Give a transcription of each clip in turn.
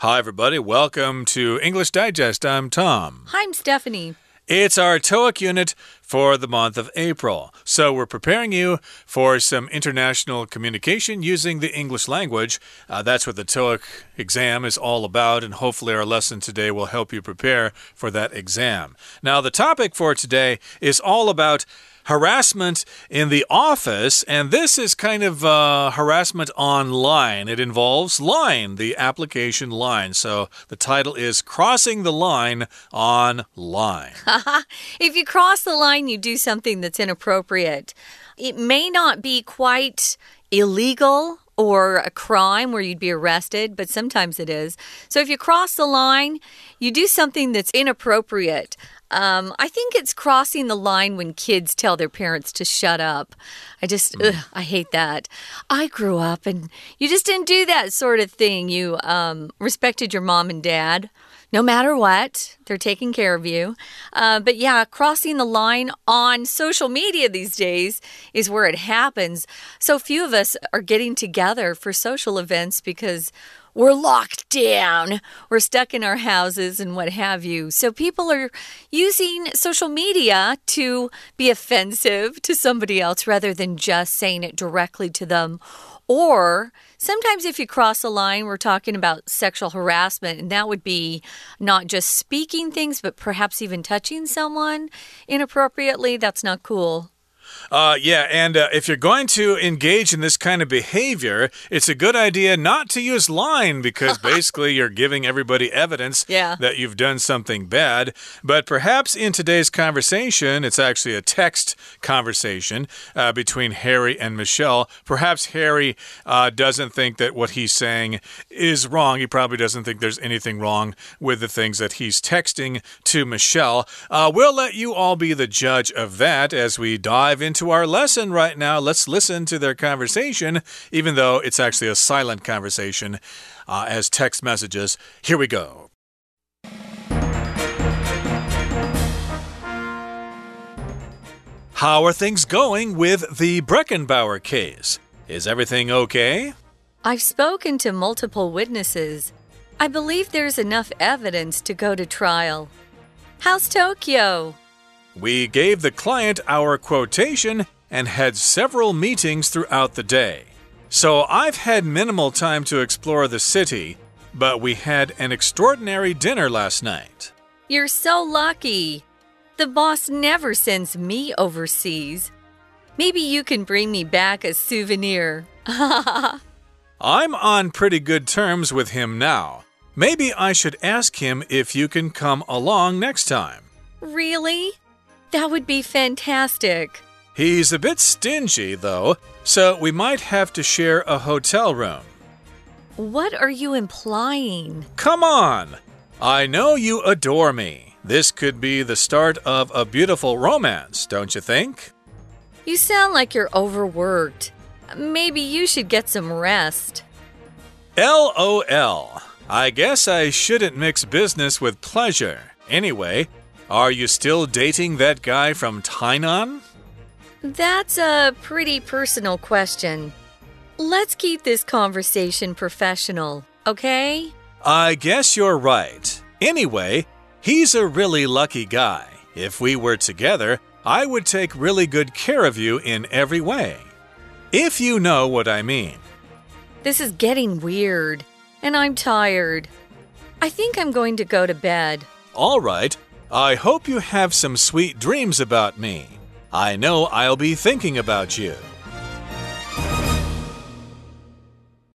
Hi, everybody. Welcome to English Digest. I'm Tom. Hi, I'm Stephanie. It's our TOEIC unit for the month of April. So, we're preparing you for some international communication using the English language. Uh, that's what the TOEIC exam is all about, and hopefully, our lesson today will help you prepare for that exam. Now, the topic for today is all about harassment in the office, and this is kind of uh, harassment online. It involves line, the application line. So the title is Crossing the Line Online. if you cross the line, you do something that's inappropriate. It may not be quite illegal or a crime where you'd be arrested, but sometimes it is. So if you cross the line, you do something that's inappropriate. Um, I think it's crossing the line when kids tell their parents to shut up. I just, mm. ugh, I hate that. I grew up and you just didn't do that sort of thing. You um, respected your mom and dad no matter what, they're taking care of you. Uh, but yeah, crossing the line on social media these days is where it happens. So few of us are getting together for social events because we're locked down, we're stuck in our houses, and what have you. So people are using social media to be offensive to somebody else rather than just saying it directly to them. Or sometimes, if you cross a line, we're talking about sexual harassment, and that would be not just speaking things, but perhaps even touching someone inappropriately. That's not cool. Uh, yeah, and uh, if you're going to engage in this kind of behavior, it's a good idea not to use line because basically you're giving everybody evidence yeah. that you've done something bad. But perhaps in today's conversation, it's actually a text conversation uh, between Harry and Michelle. Perhaps Harry uh, doesn't think that what he's saying is wrong. He probably doesn't think there's anything wrong with the things that he's texting to Michelle. Uh, we'll let you all be the judge of that as we dive into into our lesson right now. Let's listen to their conversation, even though it's actually a silent conversation uh, as text messages. Here we go. How are things going with the Breckenbauer case? Is everything okay? I've spoken to multiple witnesses. I believe there's enough evidence to go to trial. How's Tokyo? We gave the client our quotation and had several meetings throughout the day. So I've had minimal time to explore the city, but we had an extraordinary dinner last night. You're so lucky. The boss never sends me overseas. Maybe you can bring me back a souvenir. I'm on pretty good terms with him now. Maybe I should ask him if you can come along next time. Really? That would be fantastic. He's a bit stingy, though, so we might have to share a hotel room. What are you implying? Come on! I know you adore me. This could be the start of a beautiful romance, don't you think? You sound like you're overworked. Maybe you should get some rest. LOL. I guess I shouldn't mix business with pleasure. Anyway, are you still dating that guy from Tainan? That's a pretty personal question. Let's keep this conversation professional, okay? I guess you're right. Anyway, he's a really lucky guy. If we were together, I would take really good care of you in every way. If you know what I mean. This is getting weird, and I'm tired. I think I'm going to go to bed. All right. I hope you have some sweet dreams about me. I know I'll be thinking about you.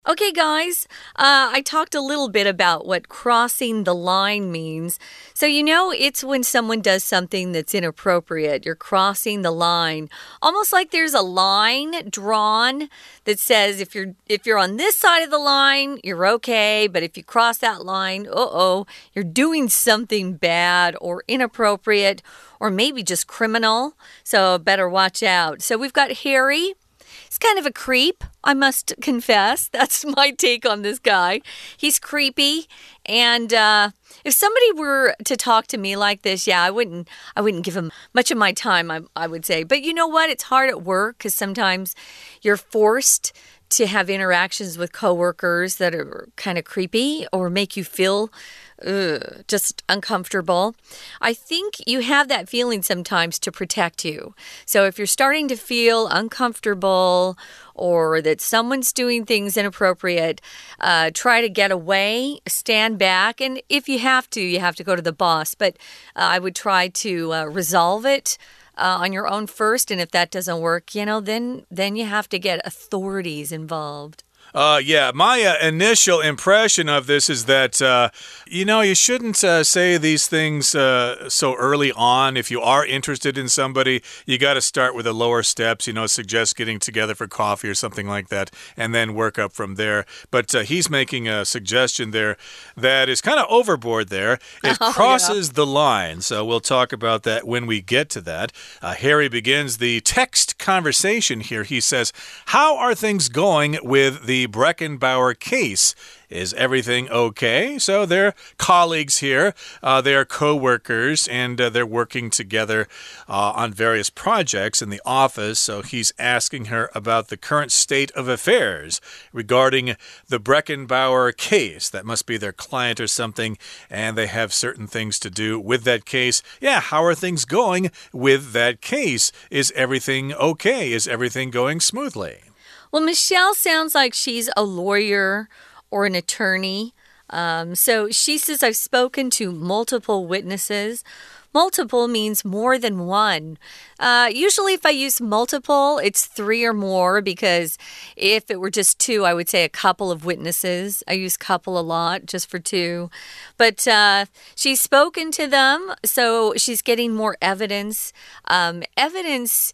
Okay, guys, uh, I talked a little bit about what crossing the line means. So, you know, it's when someone does something that's inappropriate. You're crossing the line. Almost like there's a line drawn that says if you're if you're on this side of the line, you're okay, but if you cross that line, uh-oh, you're doing something bad or inappropriate or maybe just criminal. So, better watch out. So, we've got Harry He's kind of a creep, I must confess. That's my take on this guy. He's creepy, and uh, if somebody were to talk to me like this, yeah, I wouldn't. I wouldn't give him much of my time. I, I would say, but you know what? It's hard at work because sometimes you're forced to have interactions with coworkers that are kind of creepy or make you feel ugh, just uncomfortable. I think you have that feeling sometimes to protect you. So if you're starting to feel uncomfortable or that someone's doing things inappropriate, uh, try to get away, stand back, and if you have to, you have to go to the boss. But uh, I would try to uh, resolve it. Uh, on your own first and if that doesn't work you know then then you have to get authorities involved uh, yeah, my uh, initial impression of this is that, uh, you know, you shouldn't uh, say these things uh, so early on. If you are interested in somebody, you got to start with the lower steps, you know, suggest getting together for coffee or something like that, and then work up from there. But uh, he's making a suggestion there that is kind of overboard there. It oh, crosses yeah. the line. So we'll talk about that when we get to that. Harry begins the text conversation here. He says, How are things going with the Breckenbauer case. Is everything okay? So they're colleagues here, uh, they are co workers, and uh, they're working together uh, on various projects in the office. So he's asking her about the current state of affairs regarding the Breckenbauer case. That must be their client or something, and they have certain things to do with that case. Yeah, how are things going with that case? Is everything okay? Is everything going smoothly? Well, Michelle sounds like she's a lawyer or an attorney. Um, so she says, I've spoken to multiple witnesses. Multiple means more than one. Uh, usually, if I use multiple, it's three or more because if it were just two, I would say a couple of witnesses. I use couple a lot just for two. But uh, she's spoken to them, so she's getting more evidence. Um, evidence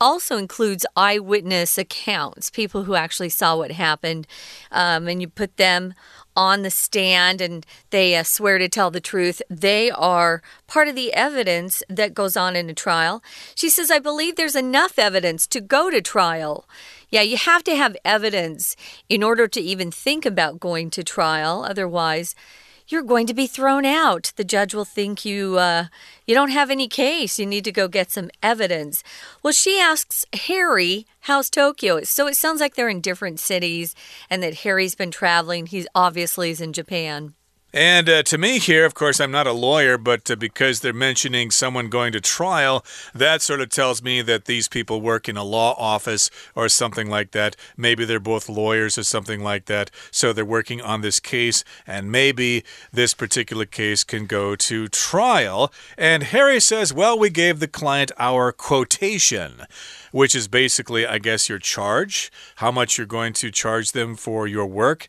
also includes eyewitness accounts, people who actually saw what happened, um, and you put them on the stand and they uh, swear to tell the truth. They are part of the evidence that goes on in a trial. She says, I believe there's enough evidence to go to trial. Yeah, you have to have evidence in order to even think about going to trial. Otherwise, you're going to be thrown out. The judge will think you uh, you don't have any case. You need to go get some evidence. Well, she asks Harry, "How's Tokyo?" So it sounds like they're in different cities, and that Harry's been traveling. He's obviously is in Japan. And uh, to me, here, of course, I'm not a lawyer, but uh, because they're mentioning someone going to trial, that sort of tells me that these people work in a law office or something like that. Maybe they're both lawyers or something like that. So they're working on this case, and maybe this particular case can go to trial. And Harry says, Well, we gave the client our quotation which is basically, I guess, your charge, how much you're going to charge them for your work.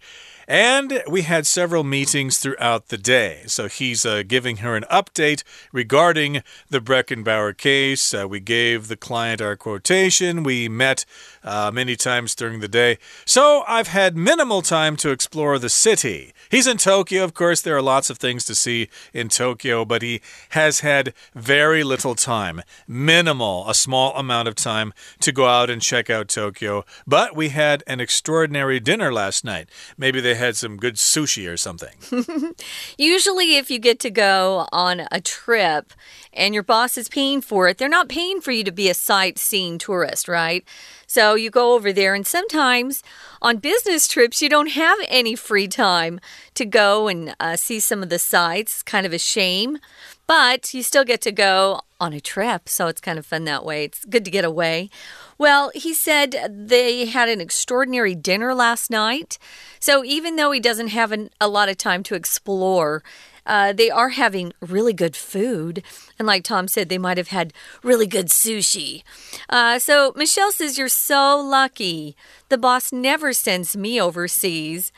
And we had several meetings throughout the day. So he's uh, giving her an update regarding the Breckenbauer case. Uh, we gave the client our quotation. We met uh, many times during the day. So I've had minimal time to explore the city. He's in Tokyo, of course. There are lots of things to see in Tokyo, but he has had very little time, minimal, a small amount of time to go out and check out Tokyo. But we had an extraordinary dinner last night. Maybe they had some good sushi or something. Usually, if you get to go on a trip and your boss is paying for it, they're not paying for you to be a sightseeing tourist, right? So you go over there, and sometimes on business trips, you don't have any free time to go and uh, see some of the sites. It's kind of a shame, but you still get to go on a trip, so it's kind of fun that way. It's good to get away. Well, he said they had an extraordinary dinner last night. So even though he doesn't have an, a lot of time to explore, uh, they are having really good food. And like Tom said, they might have had really good sushi. Uh, so Michelle says, You're so lucky. The boss never sends me overseas.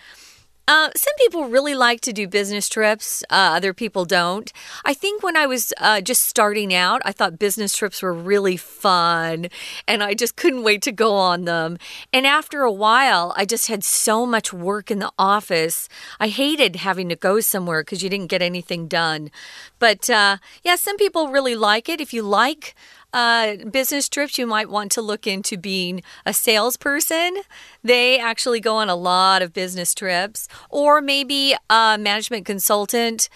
Uh, some people really like to do business trips, uh, other people don't. I think when I was uh, just starting out, I thought business trips were really fun and I just couldn't wait to go on them. And after a while, I just had so much work in the office. I hated having to go somewhere because you didn't get anything done. But uh, yeah, some people really like it. If you like, uh, business trips, you might want to look into being a salesperson. They actually go on a lot of business trips, or maybe a management consultant.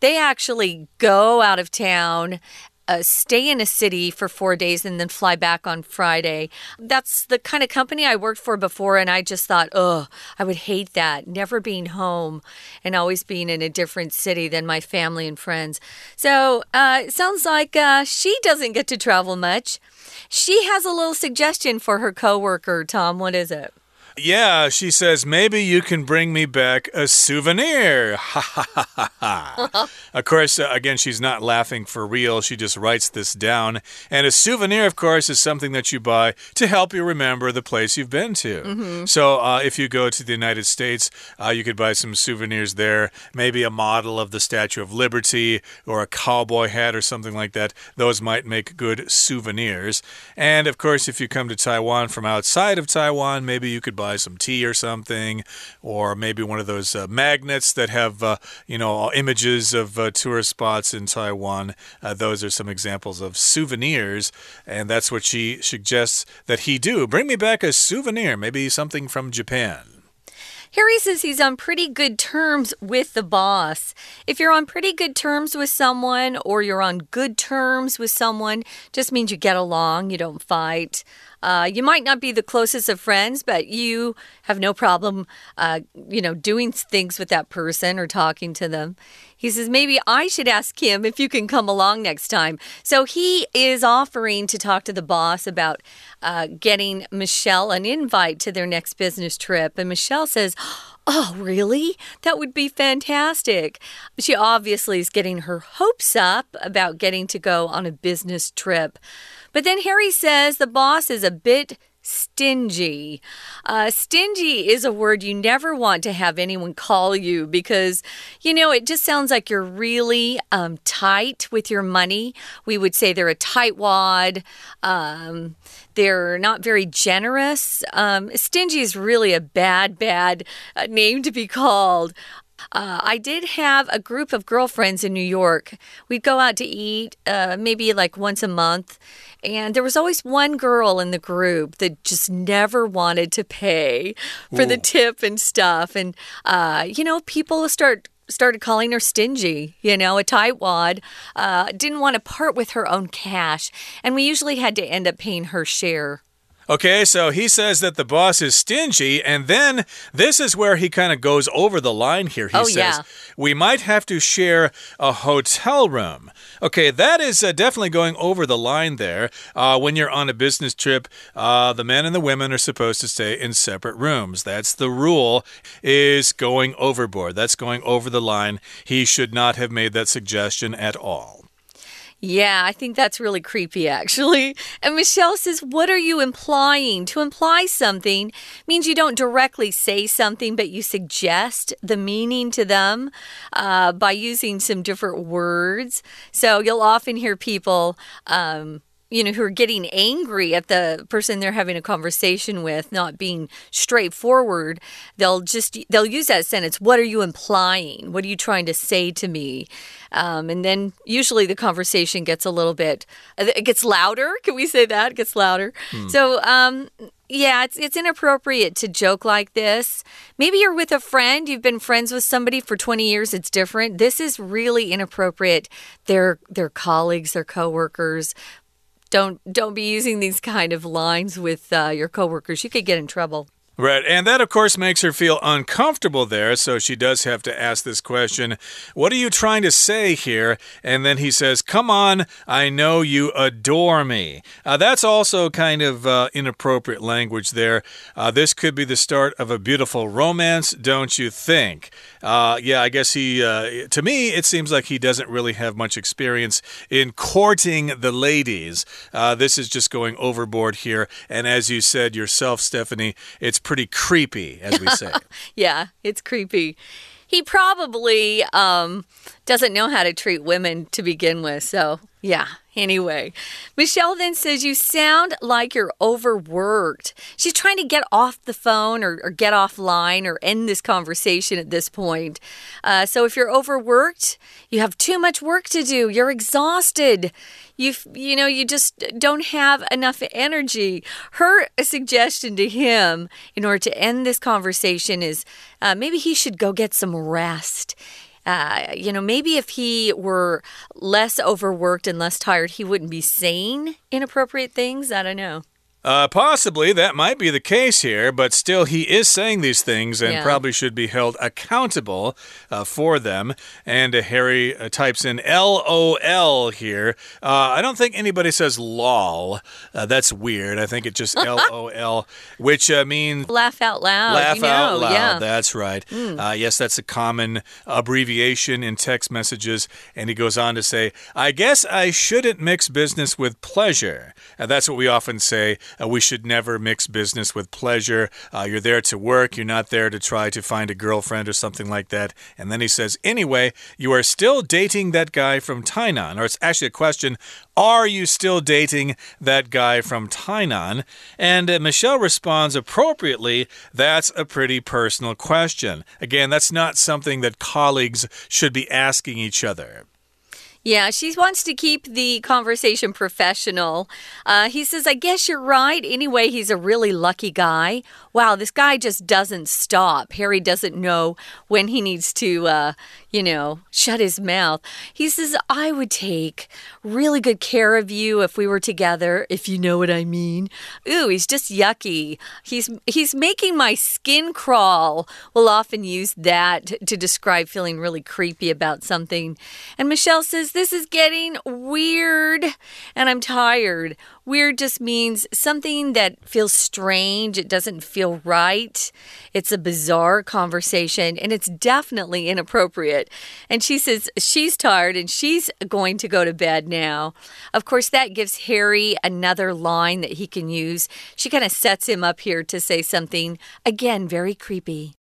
They actually go out of town uh, stay in a city for four days and then fly back on Friday. That's the kind of company I worked for before, and I just thought, oh, I would hate that. Never being home and always being in a different city than my family and friends. So uh, it sounds like uh, she doesn't get to travel much. She has a little suggestion for her coworker, Tom. What is it? Yeah, she says, maybe you can bring me back a souvenir. Ha ha ha ha. of course, uh, again, she's not laughing for real. She just writes this down. And a souvenir, of course, is something that you buy to help you remember the place you've been to. Mm -hmm. So uh, if you go to the United States, uh, you could buy some souvenirs there. Maybe a model of the Statue of Liberty or a cowboy hat or something like that. Those might make good souvenirs. And of course, if you come to Taiwan from outside of Taiwan, maybe you could buy some tea or something, or maybe one of those uh, magnets that have, uh, you know, images of uh, tourist spots in Taiwan. Uh, those are some examples of souvenirs, and that's what she suggests that he do. Bring me back a souvenir, maybe something from Japan. Harry says he's on pretty good terms with the boss. If you're on pretty good terms with someone or you're on good terms with someone, just means you get along, you don't fight. Uh, you might not be the closest of friends, but you have no problem, uh, you know, doing things with that person or talking to them. He says, maybe I should ask him if you can come along next time. So he is offering to talk to the boss about uh, getting Michelle an invite to their next business trip. And Michelle says, Oh, really? That would be fantastic. She obviously is getting her hopes up about getting to go on a business trip. But then Harry says the boss is a bit stingy. Uh, stingy is a word you never want to have anyone call you because, you know, it just sounds like you're really um, tight with your money. We would say they're a tightwad. Um, they're not very generous. Um, stingy is really a bad, bad uh, name to be called. Uh, I did have a group of girlfriends in New York. We'd go out to eat uh, maybe like once a month. And there was always one girl in the group that just never wanted to pay for Ooh. the tip and stuff. And, uh, you know, people start started calling her stingy, you know, a tightwad, uh, didn't want to part with her own cash. And we usually had to end up paying her share. Okay, so he says that the boss is stingy, and then this is where he kind of goes over the line here. He oh, says, yeah. We might have to share a hotel room. Okay, that is uh, definitely going over the line there. Uh, when you're on a business trip, uh, the men and the women are supposed to stay in separate rooms. That's the rule, is going overboard. That's going over the line. He should not have made that suggestion at all. Yeah, I think that's really creepy, actually. And Michelle says, What are you implying? To imply something means you don't directly say something, but you suggest the meaning to them uh, by using some different words. So you'll often hear people. Um, you know, who are getting angry at the person they're having a conversation with, not being straightforward, they'll just they'll use that sentence. What are you implying? What are you trying to say to me? Um, and then usually the conversation gets a little bit it gets louder. Can we say that? It gets louder. Hmm. So um, yeah, it's it's inappropriate to joke like this. Maybe you're with a friend, you've been friends with somebody for 20 years, it's different. This is really inappropriate. They're they're colleagues, they're coworkers. Don't don't be using these kind of lines with uh, your coworkers. You could get in trouble. Right. And that, of course, makes her feel uncomfortable there. So she does have to ask this question What are you trying to say here? And then he says, Come on, I know you adore me. Uh, that's also kind of uh, inappropriate language there. Uh, this could be the start of a beautiful romance, don't you think? Uh, yeah, I guess he, uh, to me, it seems like he doesn't really have much experience in courting the ladies. Uh, this is just going overboard here. And as you said yourself, Stephanie, it's pretty creepy, as we say. yeah, it's creepy. He probably um, doesn't know how to treat women to begin with. So, yeah, Anyway, Michelle then says, You sound like you're overworked. She's trying to get off the phone or, or get offline or end this conversation at this point. Uh, so if you're overworked, you have too much work to do, you're exhausted. You, you know, you just don't have enough energy. Her suggestion to him in order to end this conversation is uh, maybe he should go get some rest. Uh, you know, maybe if he were less overworked and less tired, he wouldn't be saying inappropriate things. I don't know. Uh, possibly that might be the case here, but still, he is saying these things and yeah. probably should be held accountable uh, for them. And uh, Harry uh, types in LOL here. Uh, I don't think anybody says lol. Uh, that's weird. I think it just LOL, which means laugh out loud. Laugh you know, out loud. Yeah. That's right. Mm. yes, that's a common abbreviation in text messages. And he goes on to say, I guess I shouldn't mix business with pleasure. that's what we often say. Uh, we should never mix business with pleasure. Uh, you're there to work, you're not there to try to find a girlfriend or something like that. And then he says, Anyway, you are still dating that guy from Tainan. Or it's actually a question Are you still dating that guy from Tainan? And uh, Michelle responds appropriately, That's a pretty personal question. Again, that's not something that colleagues should be asking each other. Yeah, she wants to keep the conversation professional. Uh, he says, I guess you're right. Anyway, he's a really lucky guy. Wow, this guy just doesn't stop. Harry doesn't know when he needs to, uh, you know, shut his mouth. He says, I would take really good care of you if we were together, if you know what I mean. Ooh, he's just yucky. He's he's making my skin crawl. We'll often use that to describe feeling really creepy about something. And Michelle says, This is getting weird and I'm tired. Weird just means something that feels strange. It doesn't feel right. It's a bizarre conversation and it's definitely inappropriate. And she says she's tired and she's going to go to bed now. Of course, that gives Harry another line that he can use. She kind of sets him up here to say something, again, very creepy.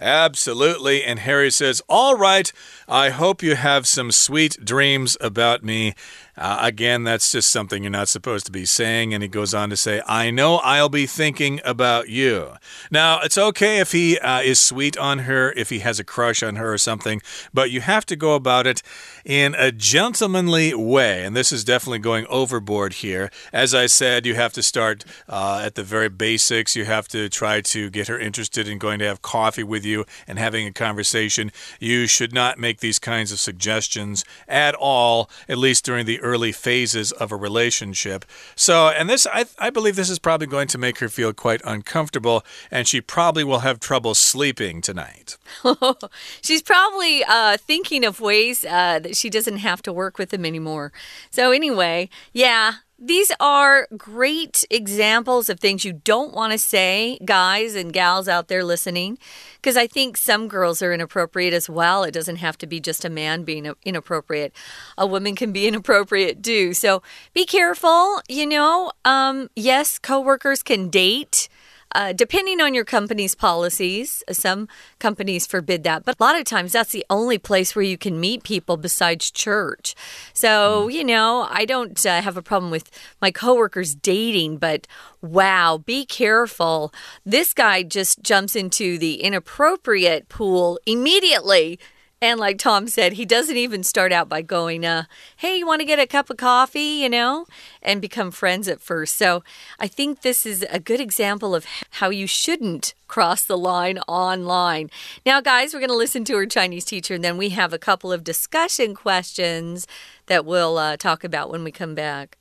Absolutely. And Harry says, All right, I hope you have some sweet dreams about me. Uh, again, that's just something you're not supposed to be saying. And he goes on to say, I know I'll be thinking about you. Now, it's okay if he uh, is sweet on her, if he has a crush on her or something, but you have to go about it in a gentlemanly way. And this is definitely going overboard here. As I said, you have to start uh, at the very basics. You have to try to get her interested in going to have coffee with you and having a conversation. You should not make these kinds of suggestions at all, at least during the early phases of a relationship. So, and this, I, I believe this is probably going to make her feel quite uncomfortable, and she probably will have trouble sleeping tonight. She's probably uh, thinking of ways uh, that she doesn't have to work with him anymore. So, anyway, yeah, these are great examples of things you don't want to say, guys and gals out there listening, because I think some girls are inappropriate as well. It doesn't have to be just a man being inappropriate, a woman can be inappropriate too. So be careful. You know, um, yes, coworkers can date. Uh, depending on your company's policies, some companies forbid that, but a lot of times that's the only place where you can meet people besides church. So, mm. you know, I don't uh, have a problem with my coworkers dating, but wow, be careful. This guy just jumps into the inappropriate pool immediately. And like Tom said, he doesn't even start out by going, uh, hey, you want to get a cup of coffee, you know, and become friends at first. So I think this is a good example of how you shouldn't cross the line online. Now, guys, we're going to listen to our Chinese teacher, and then we have a couple of discussion questions that we'll uh, talk about when we come back.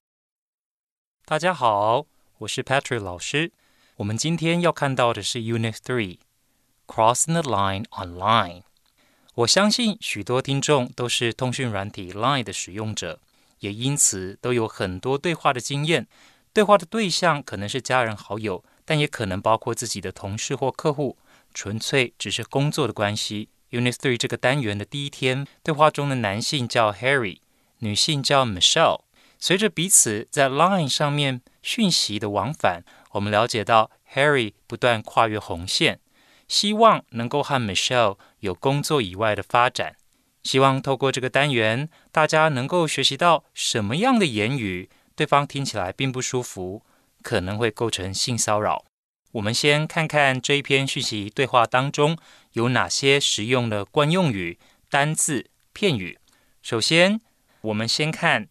大家好，我是 Patrick 老师。我们今天要看到的是 Unit the Line Online。我相信许多听众都是通讯软体 Line 的使用者，也因此都有很多对话的经验。对话的对象可能是家人、好友，但也可能包括自己的同事或客户，纯粹只是工作的关系。Unit Three 这个单元的第一天，对话中的男性叫 Harry，女性叫 Michelle。随着彼此在 Line 上面讯息的往返，我们了解到 Harry 不断跨越红线。希望能够和 Michelle 有工作以外的发展。希望透过这个单元，大家能够学习到什么样的言语对方听起来并不舒服，可能会构成性骚扰。我们先看看这一篇讯息对话当中有哪些实用的惯用语、单字、片语。首先，我们先看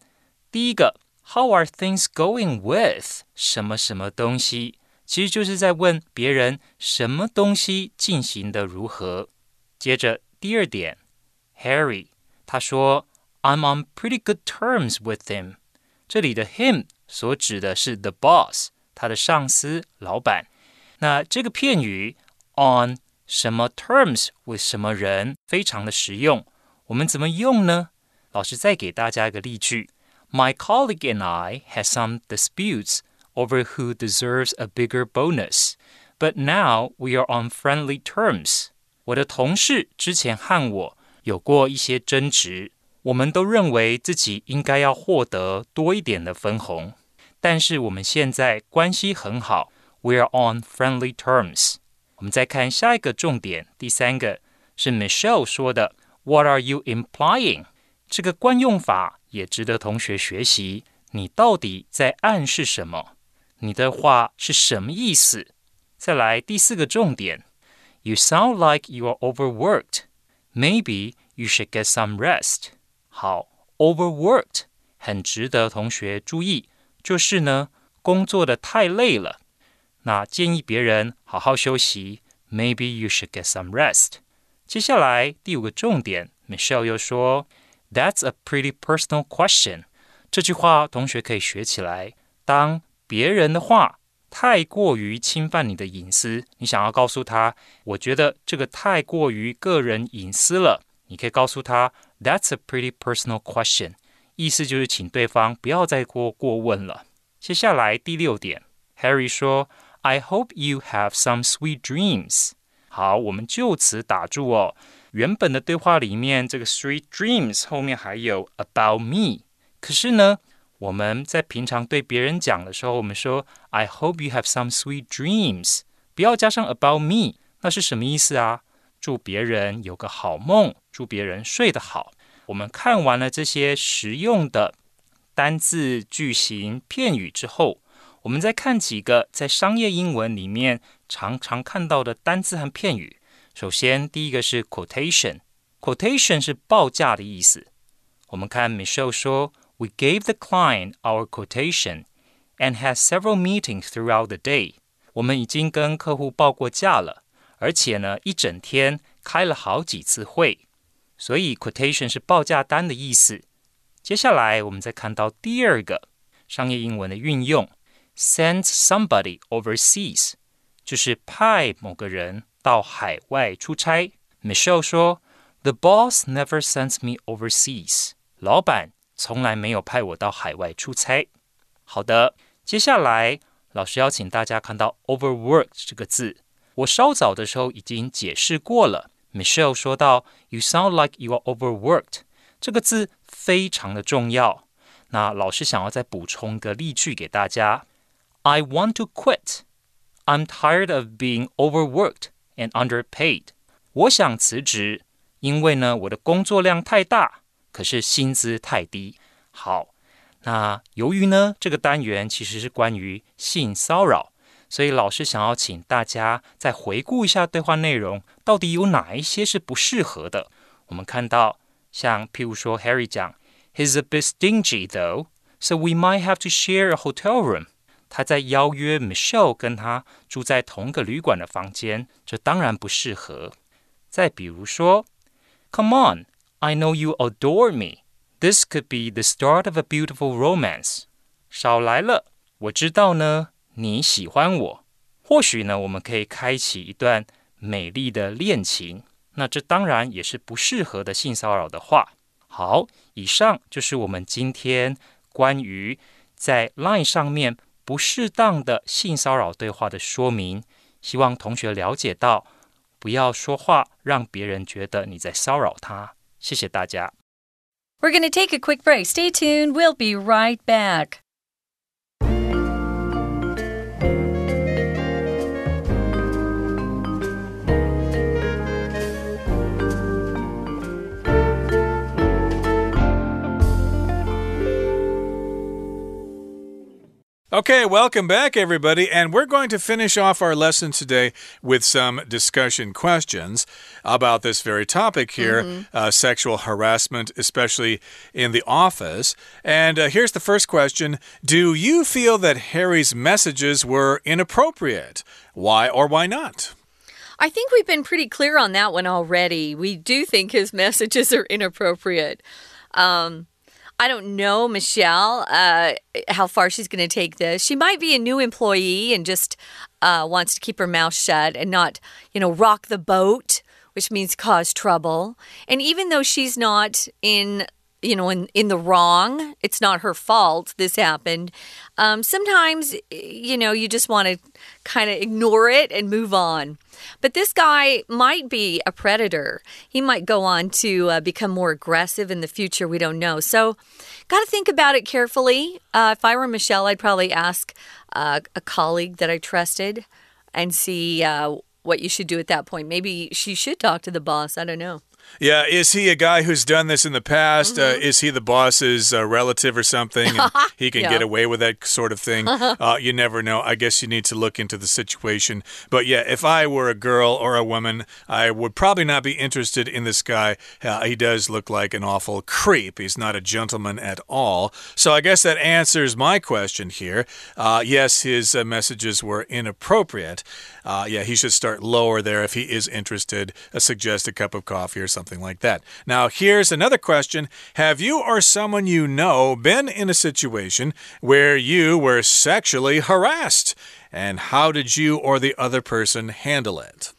第一个：How are things going with 什么什么东西？其实就是在问别人什么东西进行的如何。接着第二点，Harry 他说 "I'm on pretty good terms with him"，这里的 him 所指的是 the boss，他的上司、老板。那这个片语 on 什么 terms with 什么人非常的实用，我们怎么用呢？老师再给大家一个例句：My colleague and I had some disputes over who deserves a bigger bonus. But now we are on friendly terms. 我的同事之前和我有过一些争执，我们都认为自己应该要获得多一点的分红。但是我们现在关系很好，we are on friendly terms。我们再看下一个重点，第三个是 Michelle 说的，What are you implying？这个惯用法也值得同学学习，你到底在暗示什么？你的话是什么意思？再来第四个重点，You sound like you are overworked. Maybe you should get some rest. 好，overworked 很值得同学注意，就是呢，工作的太累了。那建议别人好好休息。Maybe you should get some rest. 接下来第五个重点，Michelle 又说，That's a pretty personal question. 这句话同学可以学起来。当别人的话太过于侵犯你的隐私，你想要告诉他，我觉得这个太过于个人隐私了。你可以告诉他，That's a pretty personal question，意思就是请对方不要再过过问了。接下来第六点，Harry 说，I hope you have some sweet dreams。好，我们就此打住哦。原本的对话里面，这个 sweet dreams 后面还有 about me，可是呢，我们在平常对别人讲的时候，我们说 I hope you have some sweet dreams，不要加上 about me，那是什么意思啊？祝别人有个好梦，祝别人睡得好。我们看完了这些实用的单字、句型、片语之后，我们再看几个在商业英文里面常常看到的单字和片语。首先，第一个是 quotation，quotation 是报价的意思。我们看 Michelle 说 we gave the client our quotation and had several meetings throughout the day. 我们已经跟客户报过价了，而且呢，一整天开了好几次会。所以 quotation 是报价单的意思。接下来我们再看到第二个商业英文的运用，send somebody overseas，就是派某个人到海外出差。Michelle 说，The boss never sends me overseas，老板从来没有派我到海外出差。好的，接下来老师邀请大家看到 overworked 这个字。我稍早的时候已经解释过了。Michelle 说到：“You sound like you are overworked。”这个字非常的重要。那老师想要再补充个例句给大家：“I want to quit. I'm tired of being overworked and underpaid。”我想辞职，因为呢我的工作量太大，可是薪资太低。好，那由于呢这个单元其实是关于性骚扰。所以老师想要请大家再回顾一下对话内容，到底有哪一些是不适合的？我们看到，像譬如说，Harry 讲，He's a bit stingy though, so we might have to share a hotel room。他在邀约 Michelle 跟他住在同个旅馆的房间，这当然不适合。再比如说，Come on, I know you adore me. This could be the start of a beautiful romance。少来了，我知道呢。你喜欢我，或许呢，我们可以开启一段美丽的恋情。那这当然也是不适合的性骚扰的话。好，以上就是我们今天关于在 LINE 上面不适当的性骚扰对话的说明。希望同学了解到，不要说话让别人觉得你在骚扰他。谢谢大家。We're going to take a quick break. Stay tuned. We'll be right back. Okay, welcome back, everybody. And we're going to finish off our lesson today with some discussion questions about this very topic here mm -hmm. uh, sexual harassment, especially in the office. And uh, here's the first question Do you feel that Harry's messages were inappropriate? Why or why not? I think we've been pretty clear on that one already. We do think his messages are inappropriate. Um, I don't know, Michelle, uh, how far she's going to take this. She might be a new employee and just uh, wants to keep her mouth shut and not, you know, rock the boat, which means cause trouble. And even though she's not in you know, in, in the wrong. It's not her fault this happened. Um, sometimes, you know, you just want to kind of ignore it and move on. But this guy might be a predator. He might go on to uh, become more aggressive in the future. We don't know. So, got to think about it carefully. Uh, if I were Michelle, I'd probably ask uh, a colleague that I trusted and see uh, what you should do at that point. Maybe she should talk to the boss. I don't know. Yeah, is he a guy who's done this in the past? Mm -hmm. uh, mm-hmm. is he the boss's uh, relative or something? And he can yeah. get away with that sort of thing. Uh, you never know. I guess you need to look into the situation. But yeah, if I were a girl or a woman, I would probably not be interested in this guy. Uh, he does look like an awful creep. He's not a gentleman at all. So I guess that answers my question here. Uh, yes, his uh, messages were inappropriate. Uh, yeah, he should start lower there if he is interested. suggest a cup of coffee or something like that. Now, here's another question Have you or someone you know been in a situation where you were sexually harassed? And how did you or the other person handle it?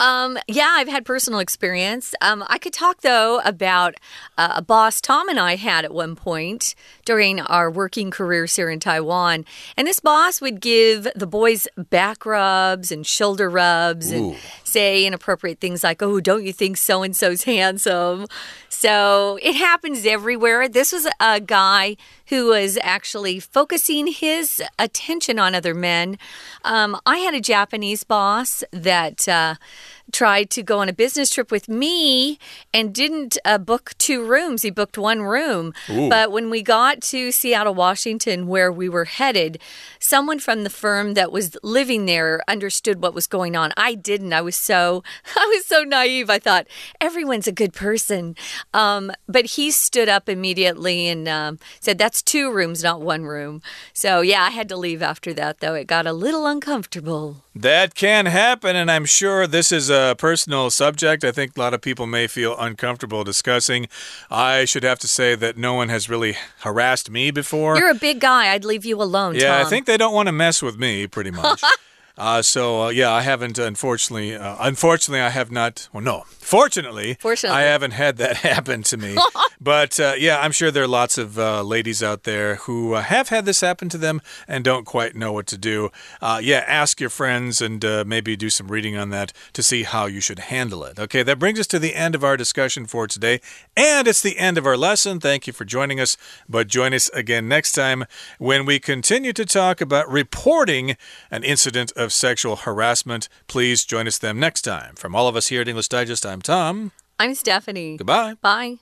Um, yeah, I've had personal experience. Um, I could talk though about uh, a boss Tom and I had at one point during our working careers here in Taiwan. And this boss would give the boys back rubs and shoulder rubs Ooh. and say inappropriate things like, Oh, don't you think so and so's handsome? So it happens everywhere. This was a guy who was actually focusing his attention on other men. Um, I had a Japanese boss that. Uh, tried to go on a business trip with me and didn't uh, book two rooms. He booked one room. Ooh. But when we got to Seattle, Washington, where we were headed, someone from the firm that was living there understood what was going on. I didn't. I was so I was so naive. I thought everyone's a good person. Um, but he stood up immediately and um, said, "That's two rooms, not one room." So yeah, I had to leave after that. Though it got a little uncomfortable. That can happen, and I'm sure this is a personal subject. I think a lot of people may feel uncomfortable discussing. I should have to say that no one has really harassed me before. You're a big guy. I'd leave you alone. Yeah, Tom. I think they don't want to mess with me, pretty much. Uh, so uh, yeah, I haven't. Unfortunately, uh, unfortunately, I have not. Well, no. Fortunately, Fortunately, I haven't had that happen to me. but uh, yeah, I'm sure there are lots of uh, ladies out there who uh, have had this happen to them and don't quite know what to do. yeah, ask your friends and maybe do some reading on that to see how you should handle it. Okay, that brings us to the end of our discussion for today, and it's the end of our lesson. Thank you for joining us. But join us again next time when we continue to talk about reporting an incident of sexual harassment. Please join us then next time. From all of us here at English Digest, I'm Tom. I'm Stephanie. Goodbye. Bye.